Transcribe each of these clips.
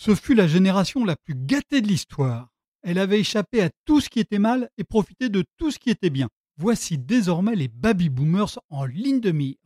Ce fut la génération la plus gâtée de l'histoire. Elle avait échappé à tout ce qui était mal et profité de tout ce qui était bien. Voici désormais les baby boomers en ligne de mire.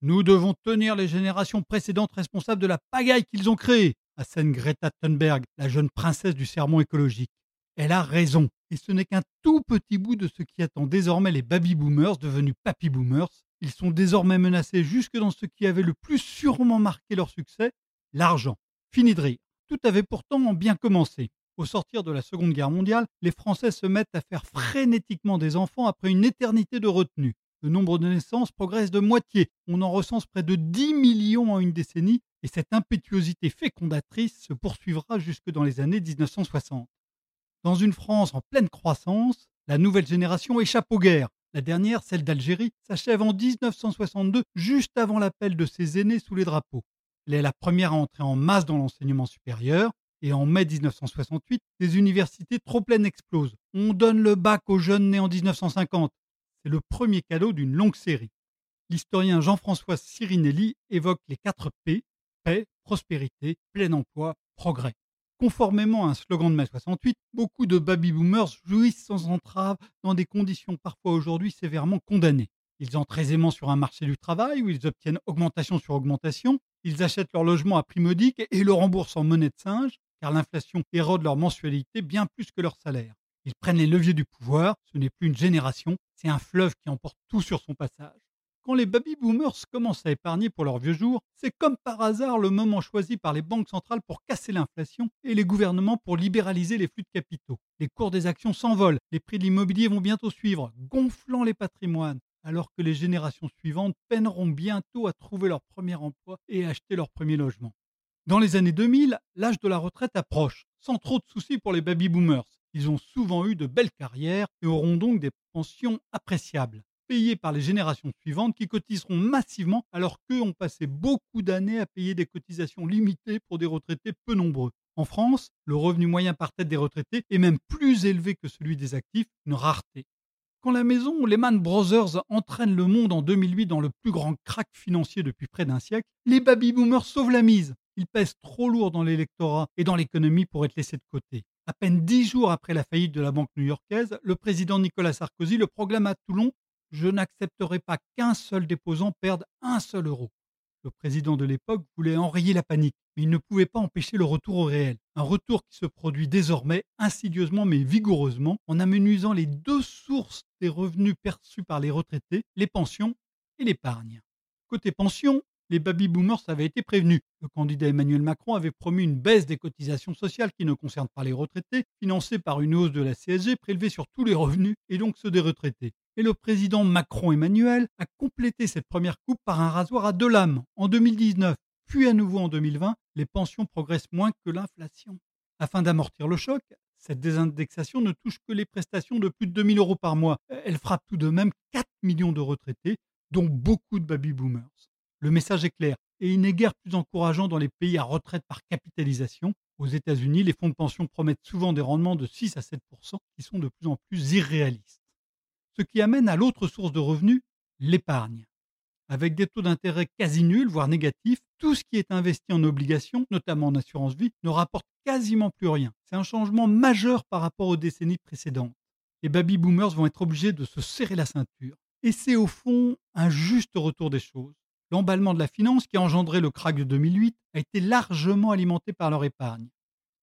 Nous devons tenir les générations précédentes responsables de la pagaille qu'ils ont créée, assène Greta Thunberg, la jeune princesse du sermon écologique. Elle a raison, et ce n'est qu'un tout petit bout de ce qui attend désormais les baby boomers devenus papy boomers. Ils sont désormais menacés jusque dans ce qui avait le plus sûrement marqué leur succès, l'argent. Fini de rire. Tout avait pourtant bien commencé. Au sortir de la Seconde Guerre mondiale, les Français se mettent à faire frénétiquement des enfants après une éternité de retenue. Le nombre de naissances progresse de moitié. On en recense près de 10 millions en une décennie et cette impétuosité fécondatrice se poursuivra jusque dans les années 1960. Dans une France en pleine croissance, la nouvelle génération échappe aux guerres. La dernière, celle d'Algérie, s'achève en 1962, juste avant l'appel de ses aînés sous les drapeaux. Elle est la première à entrer en masse dans l'enseignement supérieur. Et en mai 1968, les universités trop pleines explosent. On donne le bac aux jeunes nés en 1950. C'est le premier cadeau d'une longue série. L'historien Jean-François Sirinelli évoque les quatre P paix, prospérité, plein emploi, progrès. Conformément à un slogan de mai 68, beaucoup de baby-boomers jouissent sans entrave dans des conditions parfois aujourd'hui sévèrement condamnées. Ils entrent aisément sur un marché du travail où ils obtiennent augmentation sur augmentation, ils achètent leur logement à prix modique et le remboursent en monnaie de singe, car l'inflation érode leur mensualité bien plus que leur salaire. Ils prennent les leviers du pouvoir, ce n'est plus une génération, c'est un fleuve qui emporte tout sur son passage. Quand les baby boomers commencent à épargner pour leurs vieux jours, c'est comme par hasard le moment choisi par les banques centrales pour casser l'inflation et les gouvernements pour libéraliser les flux de capitaux. Les cours des actions s'envolent, les prix de l'immobilier vont bientôt suivre, gonflant les patrimoines, alors que les générations suivantes peineront bientôt à trouver leur premier emploi et à acheter leur premier logement. Dans les années 2000, l'âge de la retraite approche, sans trop de soucis pour les baby boomers. Ils ont souvent eu de belles carrières et auront donc des pensions appréciables payés par les générations suivantes qui cotiseront massivement alors qu'eux ont passé beaucoup d'années à payer des cotisations limitées pour des retraités peu nombreux. En France, le revenu moyen par tête des retraités est même plus élevé que celui des actifs, une rareté. Quand la maison Lehman Brothers entraîne le monde en 2008 dans le plus grand crack financier depuis près d'un siècle, les baby-boomers sauvent la mise. Ils pèsent trop lourd dans l'électorat et dans l'économie pour être laissés de côté. À peine dix jours après la faillite de la banque new-yorkaise, le président Nicolas Sarkozy le proclame à Toulon je n'accepterai pas qu'un seul déposant perde un seul euro. Le président de l'époque voulait enrayer la panique, mais il ne pouvait pas empêcher le retour au réel. Un retour qui se produit désormais insidieusement mais vigoureusement en amenuisant les deux sources des revenus perçus par les retraités, les pensions et l'épargne. Côté pension, les baby boomers avaient été prévenus. Le candidat Emmanuel Macron avait promis une baisse des cotisations sociales qui ne concerne pas les retraités, financée par une hausse de la CSG prélevée sur tous les revenus et donc ceux des retraités. Et le président Macron-Emmanuel a complété cette première coupe par un rasoir à deux lames en 2019, puis à nouveau en 2020, les pensions progressent moins que l'inflation. Afin d'amortir le choc, cette désindexation ne touche que les prestations de plus de 2000 euros par mois. Elle frappe tout de même 4 millions de retraités, dont beaucoup de baby-boomers. Le message est clair et il n'est guère plus encourageant dans les pays à retraite par capitalisation. Aux États-Unis, les fonds de pension promettent souvent des rendements de 6 à 7% qui sont de plus en plus irréalistes. Ce qui amène à l'autre source de revenus, l'épargne. Avec des taux d'intérêt quasi nuls, voire négatifs, tout ce qui est investi en obligations, notamment en assurance vie, ne rapporte quasiment plus rien. C'est un changement majeur par rapport aux décennies précédentes. Les baby boomers vont être obligés de se serrer la ceinture. Et c'est au fond un juste retour des choses l'emballement de la finance qui a engendré le krach de 2008 a été largement alimenté par leur épargne.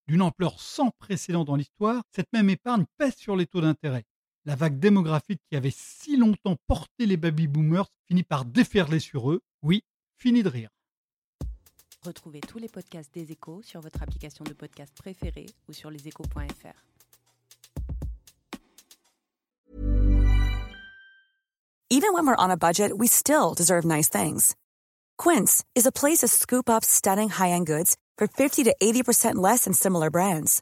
D'une ampleur sans précédent dans l'histoire, cette même épargne pèse sur les taux d'intérêt. La vague démographique qui avait si longtemps porté les baby-boomers finit par déferler sur eux. Oui, fini de rire. Retrouvez tous les podcasts des échos sur votre application de podcast préférée ou sur leséchos.fr. Even when we're on a budget, we still deserve nice things. Quince is a place to scoop up stunning high-end goods for 50 to 80% less than similar brands.